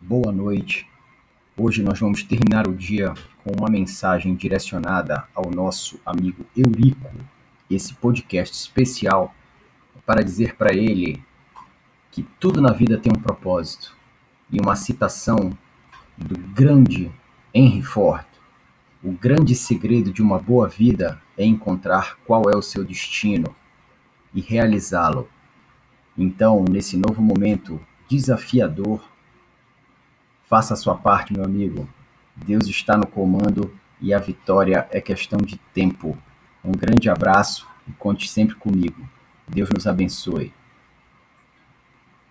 boa noite. Hoje nós vamos terminar o dia com uma mensagem direcionada ao nosso amigo Eurico, esse podcast especial para dizer para ele que tudo na vida tem um propósito e uma citação do grande Henry Ford. O grande segredo de uma boa vida é encontrar qual é o seu destino e realizá-lo. Então, nesse novo momento desafiador, Faça a sua parte, meu amigo. Deus está no comando e a vitória é questão de tempo. Um grande abraço e conte sempre comigo. Deus nos abençoe.